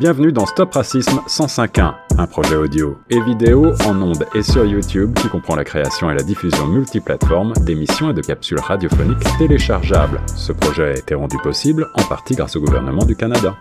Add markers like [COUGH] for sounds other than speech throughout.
Bienvenue dans Stop Racisme 105.1, un projet audio et vidéo en ondes et sur YouTube qui comprend la création et la diffusion multiplateforme d'émissions et de capsules radiophoniques téléchargeables. Ce projet a été rendu possible en partie grâce au gouvernement du Canada.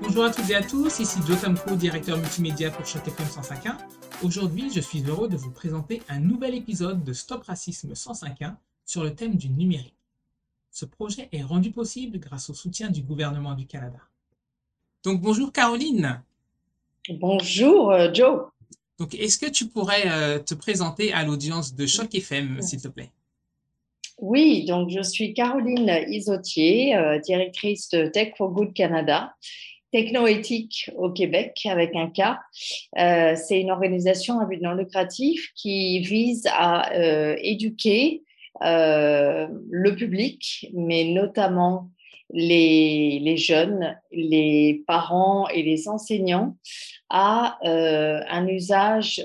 Bonjour à toutes et à tous, ici Joe Tamko, directeur multimédia pour Choc FM 105.1. Aujourd'hui, je suis heureux de vous présenter un nouvel épisode de Stop Racisme 105.1 sur le thème du numérique. Ce projet est rendu possible grâce au soutien du gouvernement du Canada. Donc bonjour Caroline. Bonjour euh, Joe. Donc est-ce que tu pourrais euh, te présenter à l'audience de Choc FM, s'il te plaît? Oui, donc je suis Caroline Isotier, euh, directrice de Tech for Good Canada Technoéthique au Québec avec un K. Euh, c'est une organisation à but non lucratif qui vise à euh, éduquer euh, le public, mais notamment les, les, jeunes, les parents et les enseignants à un usage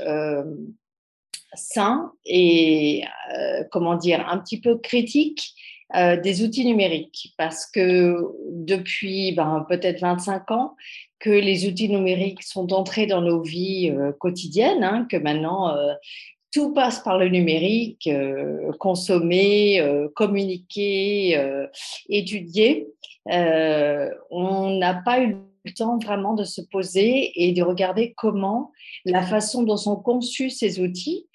sain et, comment dire, un petit peu critique euh, des outils numériques parce que depuis ben, peut-être 25 ans que les outils numériques sont entrés dans nos vies euh, quotidiennes, hein, que maintenant euh, tout passe par le numérique, consommer, communiquer, étudier. on n'a pas eu le temps vraiment de se poser et de regarder comment la façon dont sont conçus ces outils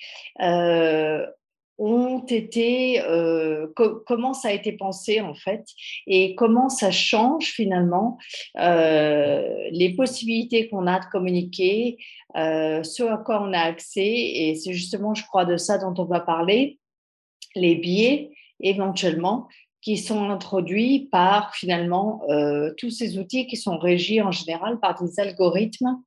ont été, euh, comment ça a été pensé en fait, et comment ça change finalement euh, les possibilités qu'on a de communiquer, euh, ce à quoi on a accès, et c'est justement, je crois, de ça dont on va parler, les biais éventuellement qui sont introduits par finalement tous ces outils qui sont régis en général par des algorithmes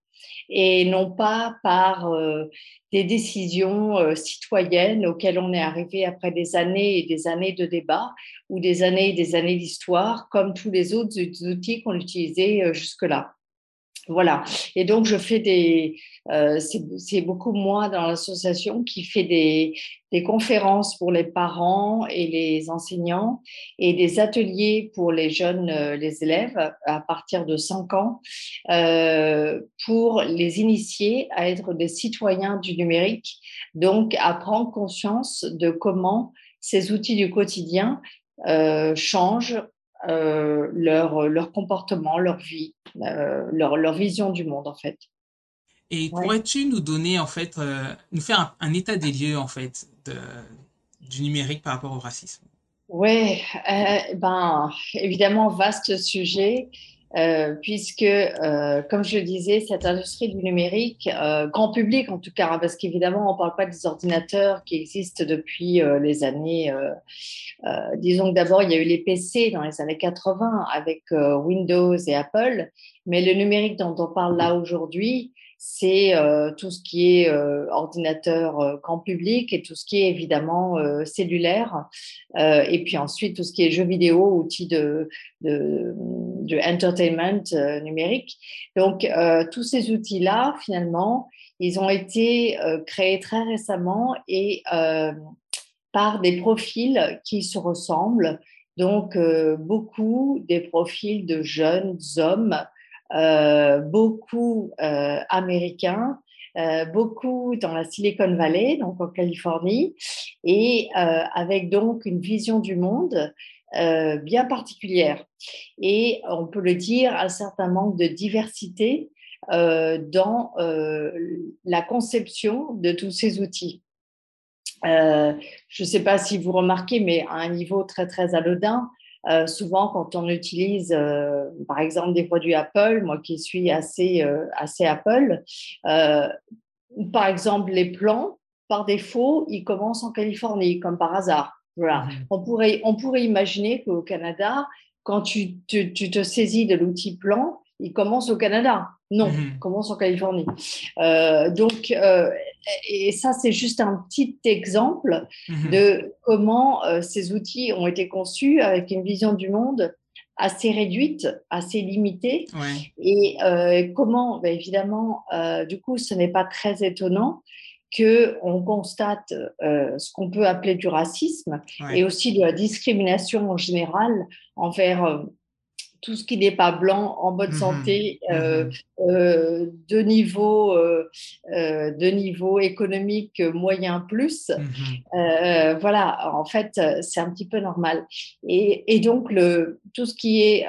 et non pas par euh, des décisions euh, citoyennes auxquelles on est arrivé après des années et des années de débat ou des années et des années d'histoire, comme tous les autres outils qu'on utilisait euh, jusque-là. Voilà. Et donc, je fais des. Euh, c'est beaucoup moi dans l'association qui fait des, des, conférences pour les parents et les enseignants et des ateliers pour les jeunes, euh, les élèves à partir de 5 ans euh, pour les initier à être des citoyens du numérique, donc à prendre conscience de comment ces outils du quotidien euh, changent euh, leur, leur comportement, leur vie, euh, leur, leur, vision du monde en fait. Et pourrais-tu nous donner en fait, euh, nous faire un, état des lieux en fait de, du numérique par rapport au racisme? Oui, ben évidemment vaste sujet. Euh, puisque, euh, comme je le disais, cette industrie du numérique, euh, grand public en tout cas, hein, parce qu'évidemment, on ne parle pas des ordinateurs qui existent depuis les années, disons que d'abord, il y a eu les PC dans les années 80 avec Windows et Apple, mais le numérique dont on parle là aujourd'hui, c'est euh, tout ce qui est euh, ordinateur euh, grand public et tout ce qui est évidemment cellulaire. et puis ensuite, tout ce qui est jeux vidéo, outils de, de, de entertainment numérique. Donc, tous ces outils-là, finalement, ils ont été créés très récemment et par des profils qui se ressemblent. Donc, beaucoup des profils de jeunes hommes euh, beaucoup euh, américains, euh, beaucoup dans la Silicon Valley, donc en Californie, et avec donc une vision du monde bien particulière. Et on peut le dire, un certain manque de diversité dans la conception de tous ces outils. je ne sais pas si vous remarquez, mais à un niveau très très anodin, euh, souvent, quand on utilise, euh, par exemple, des produits Apple, moi qui suis assez, euh, assez Apple, par exemple, les plans, par défaut, ils commencent en Californie, comme par hasard. Voilà. On, pourrait, on pourrait imaginer qu'au Canada, quand tu, tu, tu, te saisis de l'outil plan, il commence au Canada. Non, il mmh. commence en Californie. Donc, et ça, c'est juste un petit exemple mmh. de comment euh, ces outils ont été conçus avec une vision du monde assez réduite, assez limitée. Et comment, bah, évidemment, du coup, ce n'est pas très étonnant qu'on constate ce qu'on peut appeler du racisme et aussi de la discrimination en général envers tout ce qui n'est pas blanc, en bonne mmh santé, mmh euh, euh, de, niveau, euh, de niveau économique moyen plus. Mmh voilà, en fait, c'est un petit peu normal. Et, donc, le, tout ce qui est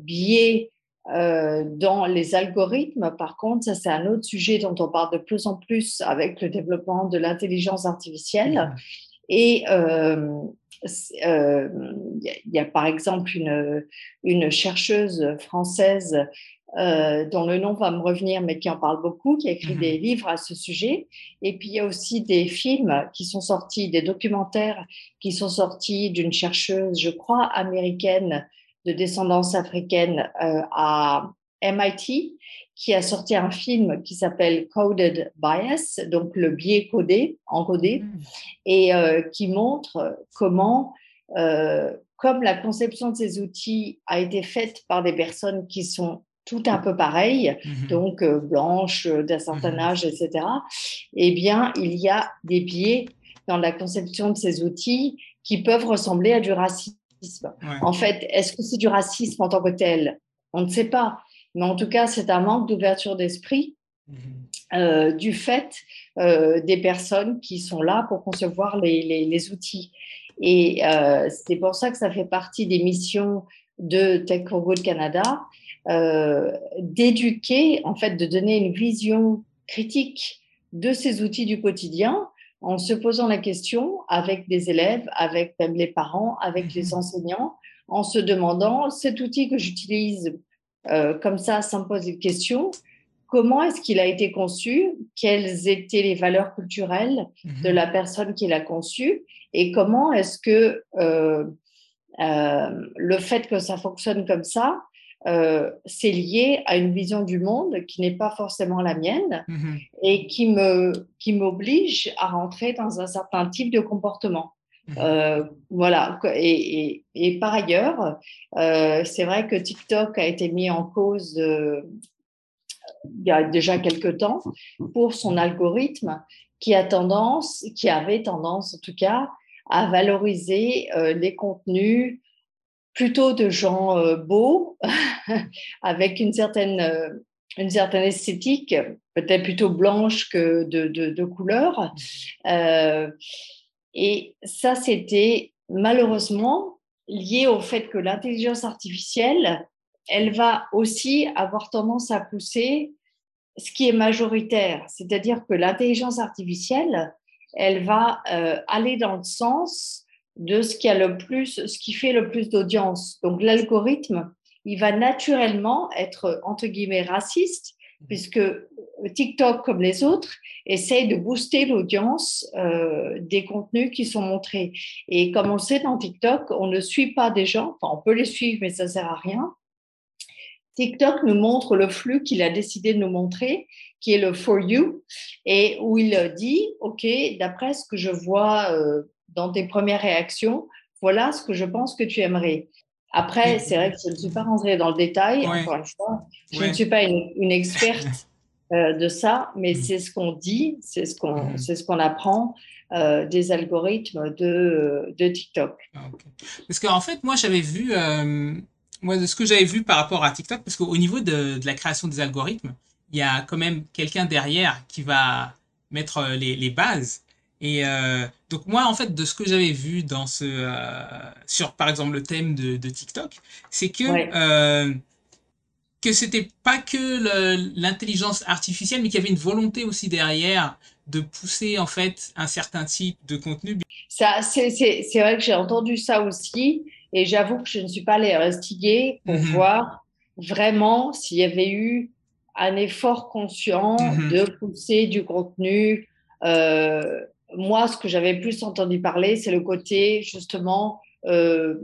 biais dans les algorithmes, par contre, ça c'est un autre sujet dont on parle de plus en plus avec le développement de l'intelligence artificielle. Et il euh, y, a par exemple une, une chercheuse française euh, dont le nom va me revenir, mais qui en parle beaucoup, qui a écrit des mhm. livres à ce sujet. Et puis il y a aussi des films qui sont sortis, des documentaires qui sont sortis d'une chercheuse, je crois, américaine de descendance africaine euh, à MIT, qui a sorti un film qui s'appelle Coded Bias, donc le biais codé, encodé, mm. et euh, qui montre comment, euh, comme la conception de ces outils a été faite par des personnes qui sont tout un peu pareilles, mm-hmm. donc euh, blanches, d'un certain mm-hmm. âge, etc., eh bien, il y a des biais dans la conception de ces outils qui peuvent ressembler à du racisme. En fait, est-ce que c'est du racisme en tant que tel? On ne sait pas. Mais en tout cas, c'est un manque d'ouverture d'esprit mhm. euh, du fait euh, des personnes qui sont là pour concevoir les, outils. Et euh, c'est pour ça que ça fait partie des missions de Tech for Good Canada, d'éduquer, en fait, de donner une vision critique de ces outils du quotidien en se posant la question avec des élèves, avec même les parents, avec les mhm. enseignants, en se demandant cet outil que j'utilise euh, comme ça, sans me poser de questions. Comment est-ce qu'il a été conçu? Quelles étaient les valeurs culturelles de mhm. la personne qui l'a conçu? Et comment est-ce que euh, euh, le fait que ça fonctionne comme ça, c'est lié à une vision du monde qui n'est pas forcément la mienne mhm. et qui me qui m'oblige à rentrer dans un certain type de comportement? Euh, voilà. Et, par ailleurs, euh, c'est vrai que TikTok a été mis en cause euh, il y a déjà quelques temps pour son algorithme qui a tendance, qui avait tendance en tout cas, à valoriser les contenus plutôt de gens beaux, [LAUGHS] avec une certaine, une certaine esthétique, peut-être plutôt blanche que de, de, de couleur. Mhm. Et ça, c'était malheureusement lié au fait que l'intelligence artificielle, elle va aussi avoir tendance à pousser ce qui est majoritaire, c'est-à-dire que l'intelligence artificielle, elle va euh, aller dans le sens de ce qui a le plus, ce qui fait le plus d'audience. Donc l'algorithme, il va naturellement être entre guillemets raciste puisque TikTok, comme les autres, essaye de booster l'audience euh, des contenus qui sont montrés. Et comme on sait dans TikTok, on ne suit pas des gens, enfin on peut les suivre, mais ça ne sert à rien. TikTok nous montre le flux qu'il a décidé de nous montrer, qui est le For You, et où il dit, OK, d'après ce que je vois euh, dans tes premières réactions, voilà ce que je pense que tu aimerais. Après, c'est vrai que je ne suis pas rentrée dans le détail, encore une fois. Je ne suis pas une, experte euh, de ça, mais mm. c'est ce qu'on dit, c'est ce qu'on mm. ce qu'on apprend euh, des algorithmes de, de TikTok. Ah, parce qu'en fait, moi, j'avais vu, euh, moi, de ce que j'avais vu par rapport à TikTok, parce qu'au niveau de, de, la création des algorithmes, il y a quand même quelqu'un derrière qui va mettre les, les bases. Et euh, donc moi, en fait, de ce que j'avais vu dans ce, euh, sur par exemple le thème de, de TikTok, c'est que euh, que c'était pas que l'intelligence artificielle, mais qu'il y avait une volonté aussi derrière de pousser en fait un certain type de contenu. Ça, c'est vrai que j'ai entendu ça aussi, et j'avoue que je ne suis pas allée investiguer pour mhm. voir vraiment s'il y avait eu un effort conscient mhm. de pousser du contenu euh, moi, ce que j'avais plus entendu parler, c'est le côté justement euh,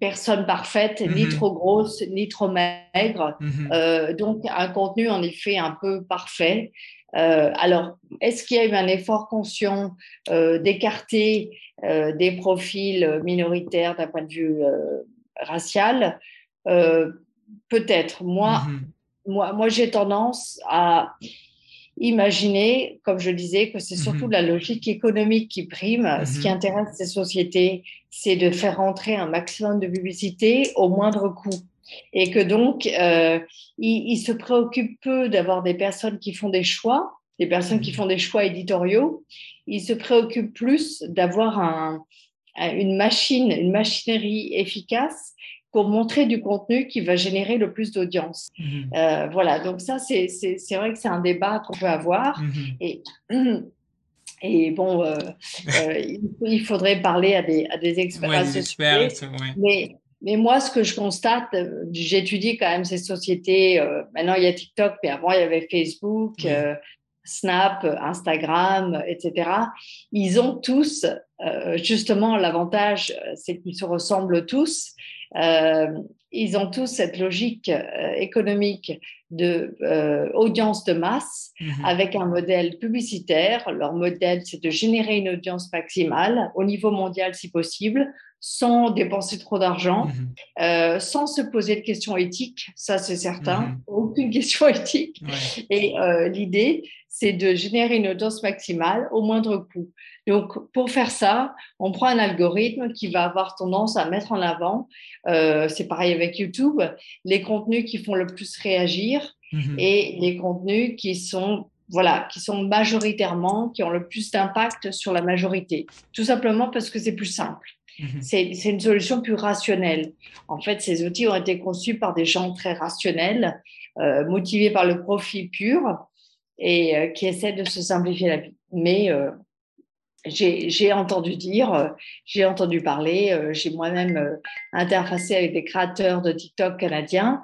personne parfaite, ni mhm. trop grosse, ni trop maigre. Mhm. Euh, donc, un contenu en effet un peu parfait. Euh, alors, est-ce qu'il y a eu un effort conscient d'écarter des profils minoritaires d'un point de vue racial? Peut-être. Moi, mhm. moi, moi j'ai tendance à imaginez, comme je disais, que c'est surtout Mhm. la logique économique qui prime. Ce qui Mhm. intéresse ces sociétés, c'est de faire rentrer un maximum de publicité au moindre coût. Et que donc, euh, ils, ils se préoccupent peu d'avoir des personnes qui font des choix, des personnes qui Mhm. font des choix éditoriaux. Ils se préoccupent plus d'avoir un, un- une machine, une machinerie efficace pour montrer du contenu qui va générer le plus d'audience. Mhm. Euh, voilà, donc ça, c'est vrai que c'est un débat qu'on peut avoir. Mhm. Et, [CLEARS THROAT] et bon, euh, euh, il, faudrait parler à des, à des experts. Ouais, à des ce experts, sujet. ouais. Mais, mais moi, ce que je constate, j'étudie quand même ces sociétés. maintenant, il y a TikTok, mais avant, il y avait Facebook, Snap, Instagram, etc. Ils ont tous, euh, justement, l'avantage, c'est qu'ils se ressemblent tous. Euh, ils ont tous cette logique euh, économique de euh, audience de masse Mhm. avec un modèle publicitaire. Leur modèle, c'est de générer une audience maximale au niveau mondial si possible, sans dépenser trop d'argent, Mhm. euh, sans se poser de questions éthiques, ça c'est certain, Mhm. aucune question éthique. Ouais. Et euh, l'idée, c'est de générer une audience maximale au moindre coût. Donc, pour faire ça, on prend un algorithme qui va avoir tendance à mettre en avant, euh, c'est pareil avec YouTube, les contenus qui font le plus réagir Mhm. et les contenus qui sont voilà, qui sont majoritairement, qui ont le plus d'impact sur la majorité. Tout simplement parce que c'est plus simple. Mhm. C'est une solution plus rationnelle. En fait, ces outils ont été conçus par des gens très rationnels, euh, motivés par le profit pur et euh, qui essaient de se simplifier la vie. Mais euh, j'ai entendu dire, j'ai entendu parler, j'ai moi-même interfacé avec des créateurs de TikTok canadiens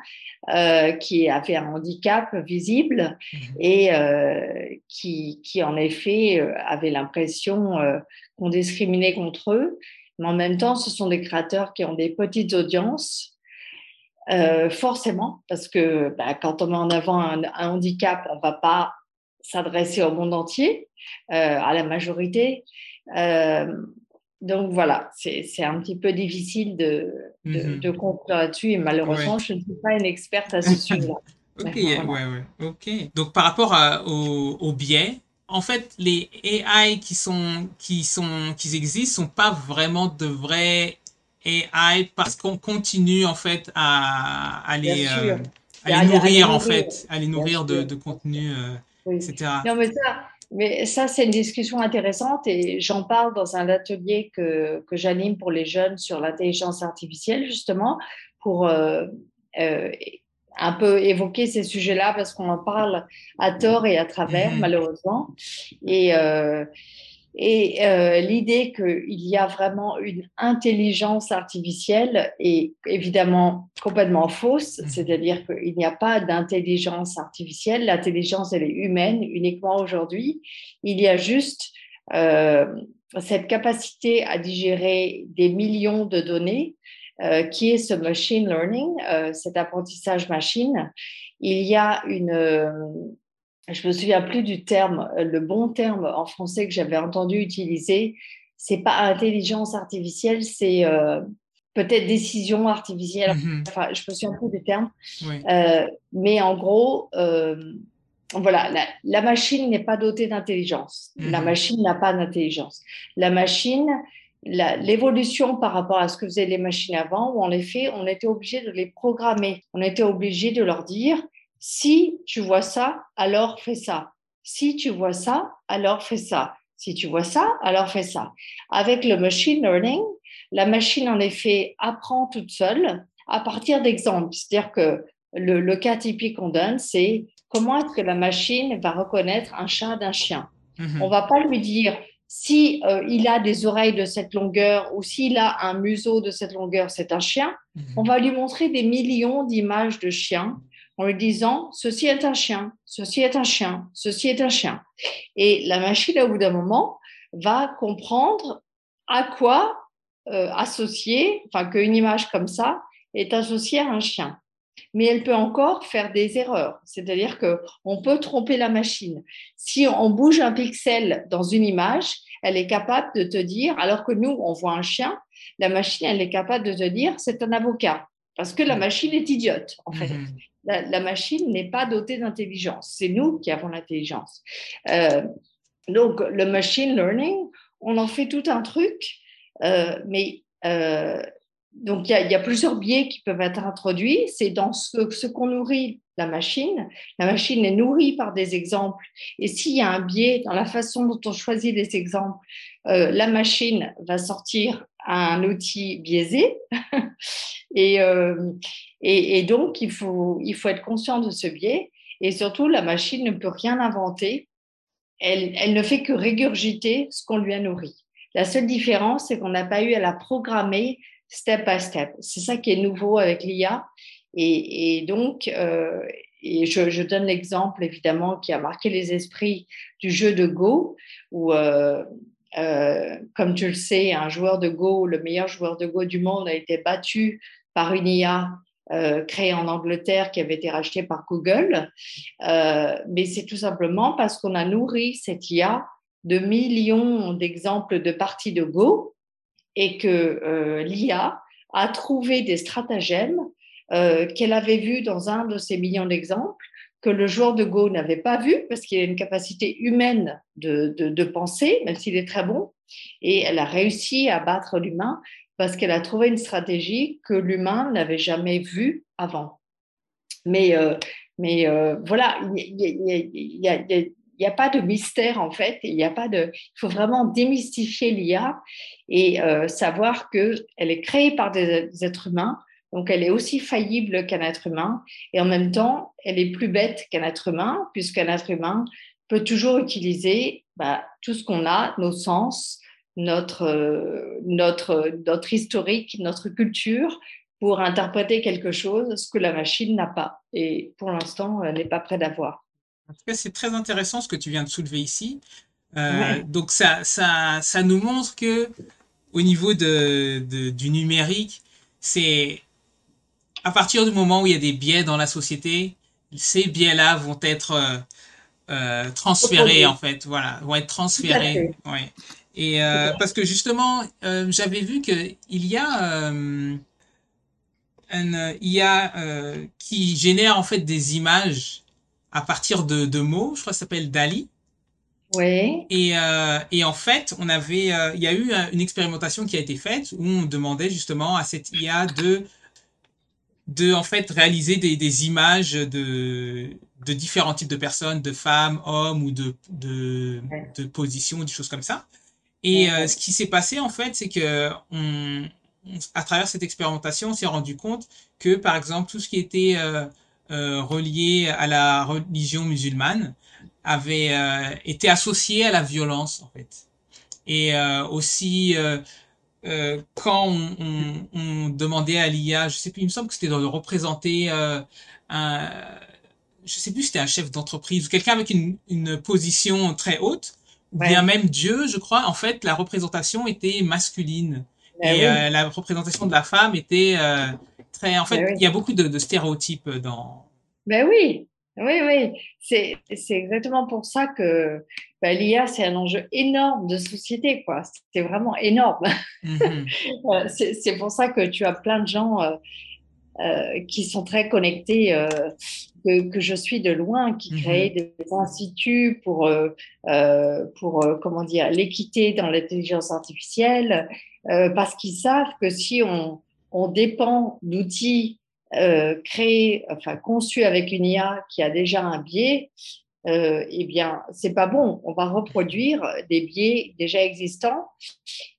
euh, qui avaient un handicap visible Mhm. et euh, qui, qui, en effet, avaient l'impression euh, qu'on discriminait contre eux. Mais en même temps, ce sont des créateurs qui ont des petites audiences, euh, forcément, parce que bah, quand on met en avant un, un handicap, on ne va pas s'adresser au monde entier, euh, à la majorité. Euh, donc voilà, c'est un petit peu difficile de, de, Mhm. de conclure là-dessus et malheureusement, je ne suis pas une experte à ce sujet-là. [LAUGHS] Ok, Voilà. ouais, ouais, ok. Donc par rapport à- au, au biais, en fait, les AI qui sont, qui sont, qui existent sont pas vraiment de vrais AI parce qu'on continue en fait à, à les, euh, à les à les nourrir en nourrir. fait, à les nourrir de, de contenu, euh, Oui. etc. Non, mais ça, mais ça c'est une discussion intéressante et j'en parle dans un atelier que, que j'anime pour les jeunes sur l'intelligence artificielle, justement, pour euh, euh, un peu évoquer ces sujets-là parce qu'on en parle à tort et à travers, Mhm. malheureusement. Et, euh, et euh, l'idée qu'il y a vraiment une intelligence artificielle est évidemment complètement fausse, Mhm. c'est-à-dire qu'il n'y a pas d'intelligence artificielle, l'intelligence elle est humaine uniquement aujourd'hui. Il y a juste euh, cette capacité à digérer des millions de données euh, qui est ce machine learning, euh, cet apprentissage machine. Il y a une euh, je me souviens plus du terme, le bon terme en français que j'avais entendu utiliser. C'est pas intelligence artificielle, c'est peut-être décision artificielle. Mhm. Enfin, je me souviens plus du terme. Mais en gros, voilà, la, la machine n'est pas dotée d'intelligence. La Mhm. machine n'a pas d'intelligence. La machine, l'évolution par rapport à ce que faisaient les machines avant, où en effet, on était obligé de les programmer. On était obligé de leur dire si tu vois ça, alors fais ça. Si tu vois ça, alors fais ça. Si tu vois ça, alors fais ça. Avec le machine learning, la machine, en effet, apprend toute seule à partir d'exemples. C'est-à-dire que le, le cas typique qu'on donne, c'est comment est-ce que la machine va reconnaître un chat d'un chien. Mhm. On va pas lui dire si euh, il a des oreilles de cette longueur ou s'il a un museau de cette longueur, c'est un chien. Mhm. On va lui montrer des millions d'images de chiens en lui disant ceci est un chien, ceci est un chien, ceci est un chien. Et la machine, au bout d'un moment, va comprendre à quoi euh, associer, enfin qu'une image comme ça est associée à un chien. Mais elle peut encore faire des erreurs, c'est-à-dire que on peut tromper la machine. Si on bouge un pixel dans une image, elle est capable de te dire, alors que nous on voit un chien, la machine elle est capable de te dire c'est un avocat parce que la machine est idiote en fait. Mhm. La, machine n'est pas dotée d'intelligence. C'est nous qui avons l'intelligence. Euh, donc, le machine learning, on en fait tout un truc, euh, mais euh, donc il y, a plusieurs biais qui peuvent être introduits. C'est dans ce, qu'on nourrit la machine. La machine est nourrie par des exemples. Et s'il y a un biais dans la façon dont on choisit les exemples, la machine va sortir un outil biaisé. [LAUGHS] et, et, donc, il faut, il faut être conscient de ce biais. Et surtout, la machine ne peut rien inventer. Elle, elle ne fait que régurgiter ce qu'on lui a nourri. La seule différence, c'est qu'on n'a pas eu à la programmer step by step. C'est ça qui est nouveau avec l'IA. Et, donc, euh, je, donne l'exemple évidemment qui a marqué les esprits du jeu de Go, où, euh, euh, comme tu le sais, un joueur de Go, le meilleur joueur de Go du monde, a été battu par une IA euh, créée en Angleterre qui avait été rachetée par Google. Mais c'est tout simplement parce qu'on a nourri cette IA de millions d'exemples de parties de Go et que euh, l'IA a trouvé des stratagèmes qu'elle avait vus dans un de ces millions d'exemples que le joueur de Go n'avait pas vu parce qu'il a une capacité humaine de, penser, même s'il est très bon. Et elle a réussi à battre l'humain parce qu'elle a trouvé une stratégie que l'humain n'avait jamais vue avant. Mais, euh, euh, voilà, il n'y a, a, a, pas de mystère en fait. Il y a pas de. Il faut vraiment démystifier l'IA et euh, savoir que elle est créée par des, êtres humains. Donc, elle est aussi faillible qu'un être humain. Et en même temps, elle est plus bête qu'un être humain, puisqu'un être humain peut toujours utiliser bah, tout ce qu'on a, nos sens, notre, notre, notre historique, notre culture pour interpréter quelque chose, ce que la machine n'a pas. Et pour l'instant, n'est pas prête d'avoir. En tout cas, c'est très intéressant ce que tu viens de soulever ici. Euh, donc, ça, ça, ça nous montre que au niveau de, de, du numérique, c'est à partir du moment où il y a des biais dans la société, ces biais-là vont être euh, euh transférés, en fait. Voilà, vont être transférés. Ouais. Et euh, parce que justement, j'avais vu que il y a un IA qui génère en fait des images à partir de, de mots. Je crois que ça s'appelle Dali. Oui. Et, euh, et en fait, on avait, il y a eu une expérimentation qui a été faite où on demandait justement à cette IA de de en fait réaliser des, des images de de différents types de personnes, de femmes, hommes ou de de, de positions, des choses comme ça. Et euh, ce qui s'est passé en fait, c'est que on, à travers cette expérimentation, on s'est rendu compte que par exemple tout ce qui était euh, euh, relié à la religion musulmane avait euh, été associé à la violence en fait. Et euh, aussi quand on, on, on, demandait à l'IA, je sais plus, il me semble que c'était de représenter un, je sais plus, c'était un chef d'entreprise ou quelqu'un avec une, une position très haute bien même Dieu, je crois, en fait, la représentation était masculine. Ben et euh, la représentation de la femme était euh, très. En fait, ben il y a beaucoup de, de, stéréotypes dans. Ben oui, oui, oui. C'est exactement pour ça que ben, l'IA, c'est un enjeu énorme de société, quoi. C'est vraiment énorme. [LAUGHS] Euh, c'est pour ça que tu as plein de gens euh, euh, qui sont très connectés, euh, que, que, je suis de loin, qui mhm. créent des instituts pour, euh, pour comment dire, l'équité dans l'intelligence artificielle, parce qu'ils savent que si on, on dépend d'outils créés, enfin conçus avec une IA qui a déjà un biais, euh, eh bien, c'est pas bon. On va reproduire des biais déjà existants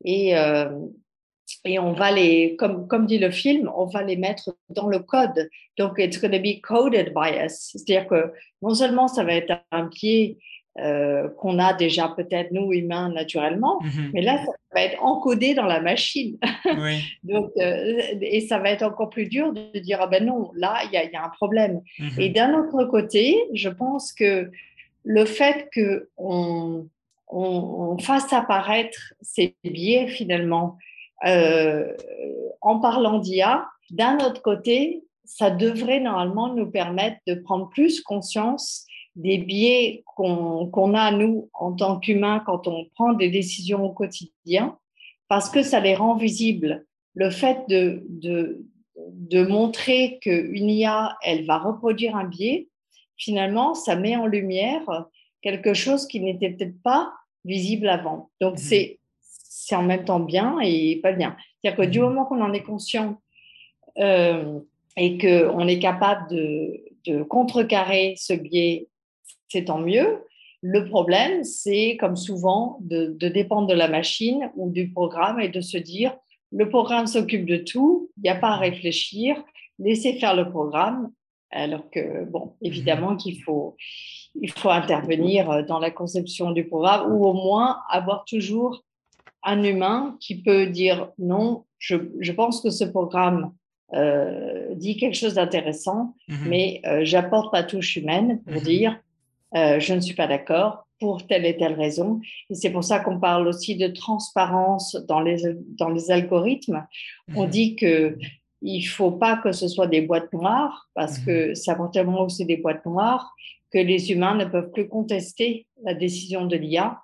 et, euh, et on va les, comme, comme dit le film, on va les mettre dans le code. Donc, it's going to be coded by us. C'est-à-dire que non seulement ça va être un pied euh, qu'on a déjà peut-être nous humains naturellement, mm-hmm. mais là, ça va être encodé dans la machine. Oui. [LAUGHS] Donc, euh, et ça va être encore plus dur de dire, ah ben non, là, il y a, y a, un problème. Mm-hmm. Et d'un autre côté, je pense que le fait qu'on on, on fasse apparaître ces biais finalement, euh, en parlant d'IA, d'un autre côté, ça devrait normalement nous permettre de prendre plus conscience des biais qu'on a, nous, en tant qu'humains, quand on prend des décisions au quotidien, parce que ça les rend visibles. Le fait de, de de montrer qu'une IA, elle va reproduire un biais, finalement, ça met en lumière quelque chose qui n'était peut-être pas visible avant. Donc, mmh. c'est c'est en même temps bien et pas bien. C'est-à-dire que du mmh. moment qu'on en est conscient euh, et qu'on est capable de, de, contrecarrer ce biais, c'est tant mieux. Le problème, c'est comme souvent de, de, dépendre de la machine ou du programme et de se dire le programme s'occupe de tout, il n'y a pas à réfléchir, laissez faire le programme. Alors que, bon, mmh. évidemment qu'il faut, il faut intervenir dans la conception du programme ou au moins avoir toujours un humain qui peut dire non, je, je pense que ce programme euh, dit quelque chose d'intéressant, mmh mais euh, j'apporte ma touche humaine pour mmh dire euh, je ne suis pas d'accord pour telle et telle raison. Et c'est pour ça qu'on parle aussi de transparence dans les, dans les algorithmes. On dit que il faut pas que ce soit des boîtes noires parce que ça va tellement où c'est des boîtes noires que les humains ne peuvent plus contester la décision de l'IA.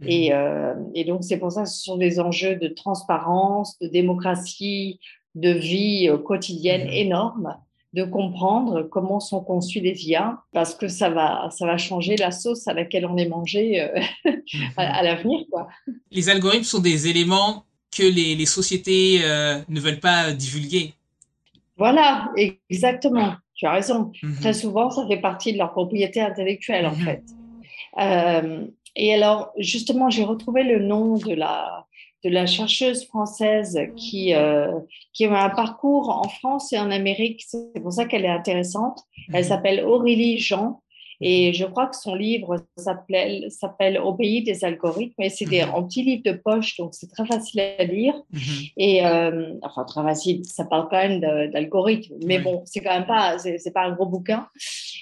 Mhm. Et, euh, et, donc, c'est pour ça que ce sont des enjeux de transparence, de démocratie, de vie euh, quotidienne mhm. énormes, de comprendre comment sont conçus les IA, parce que ça va, ça va changer la sauce à laquelle on est mangé euh, [LAUGHS] mhm. à, l'avenir. Quoi. Les algorithmes sont des éléments que les, les sociétés ne veulent pas divulguer. Voilà, exactement. Tu as raison. Très souvent, ça fait partie de leur propriété intellectuelle, en fait. Euh, et alors, justement, j'ai retrouvé le nom de la, de la chercheuse française qui, euh, qui a un parcours en France et en Amérique. C'est pour ça qu'elle est intéressante. Elle mhm. s'appelle Aurélie Jean. Et je crois que son livre s'appelle Au pays des algorithmes. Et c'est mhm. un petit livre de poche, donc c'est très facile à lire. Mhm. Et euh, enfin, très facile, ça parle quand même d'algorithmes. Mais bon, c'est quand même pas, c'est pas un gros bouquin.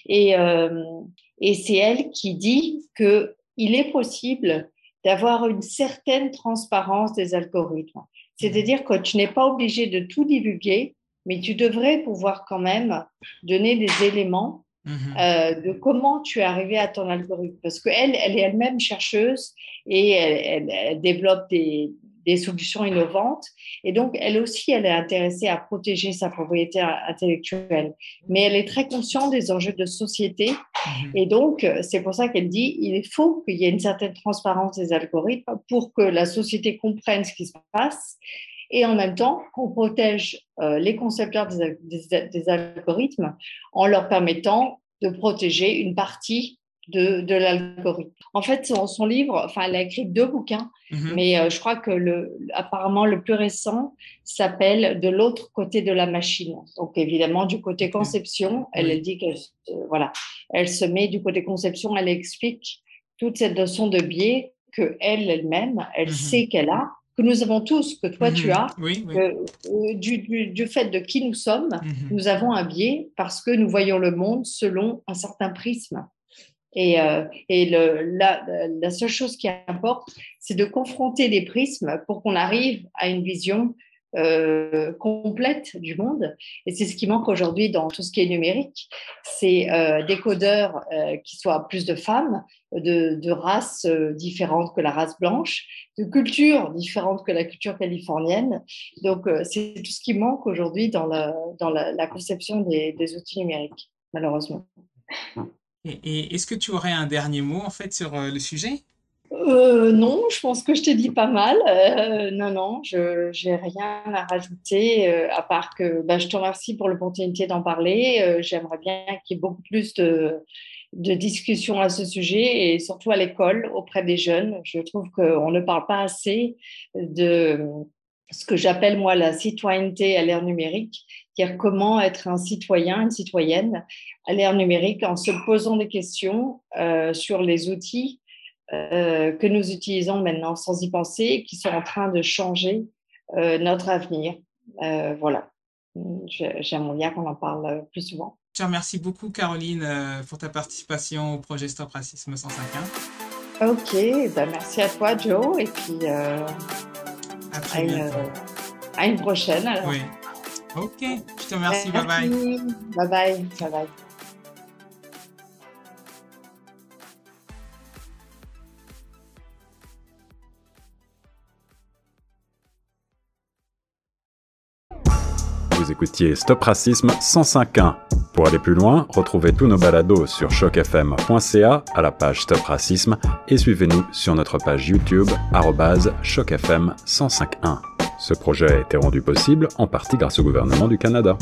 Et, euh, et c'est elle qui dit que il est possible d'avoir une certaine transparence des algorithmes. C'est-à-dire que tu n'es pas obligé de tout divulguer, mais tu devrais pouvoir quand même donner des éléments mhm. euh, de comment tu es arrivé à ton algorithme. Parce qu'elle, elle est elle-même chercheuse et elle développe des, des solutions innovantes. Et donc, elle aussi, elle est intéressée à protéger sa propriété intellectuelle. Mais elle est très consciente des enjeux de société. Mhm. Et donc, c'est pour ça qu'elle dit, il faut qu'il y ait une certaine transparence des algorithmes pour que la société comprenne ce qui se passe et en même temps qu'on protège euh, les concepteurs des, des, algorithmes en leur permettant de protéger une partie de, de l'algorithme. En fait, son, son, livre, enfin, elle a écrit deux bouquins, mhm. mais euh, je crois que le, apparemment le plus récent s'appelle De l'autre côté de la machine. Donc, évidemment, du côté conception, elle, elle dit qu'elle voilà, elle se met du côté conception, elle explique toute cette notion de biais que elle elle-même, elle, mhm. sait qu'elle a, que nous avons tous, que toi tu mhm. as, euh, du, du, du, fait de qui nous sommes, nous avons un biais parce que nous voyons le monde selon un certain prisme. Et, euh, et le, la, seule chose qui importe, c'est de confronter les prismes pour qu'on arrive à une vision euh, complète du monde. Et c'est ce qui manque aujourd'hui dans tout ce qui est numérique. C'est euh, des codeurs qui soient plus de femmes, de, races différentes que la race blanche, de cultures différentes que la culture californienne. Donc, c'est tout ce qui manque aujourd'hui dans, la, conception des outils numériques, malheureusement. Et, est-ce que tu aurais un dernier mot en fait sur euh, le sujet? Euh, non, je pense que je t'ai dit pas mal. Euh, non, non, je n'ai rien à rajouter, à part que bah, je te remercie pour l'opportunité d'en parler. J'aimerais bien qu'il y ait beaucoup plus de, de discussions à ce sujet et surtout à l'école, auprès des jeunes. Je trouve qu'on ne parle pas assez de ce que j'appelle moi la citoyenneté à l'ère numérique, c'est-à-dire comment être un citoyen, une citoyenne à l'ère numérique en se posant des questions euh, sur les outils euh, que nous utilisons maintenant sans y penser, qui sont en train de changer euh, notre avenir. Voilà, j'aimerais bien qu'on en parle plus souvent. Je te remercie beaucoup, Caroline, pour ta participation au projet Stop Racisme 105.1. Ok, ben merci à toi, Joe, et puis à, une, à, une, prochaine. Alors. Oui. Ok, je te remercie. Bye bye. Bye bye. Bye bye. Stop Racisme 105.1. Pour aller plus loin, retrouvez tous nos balados sur chocfm.ca à la page Stop Racisme et suivez-nous sur notre page YouTube chocfm 105.1. Ce projet a été rendu possible en partie grâce au gouvernement du Canada.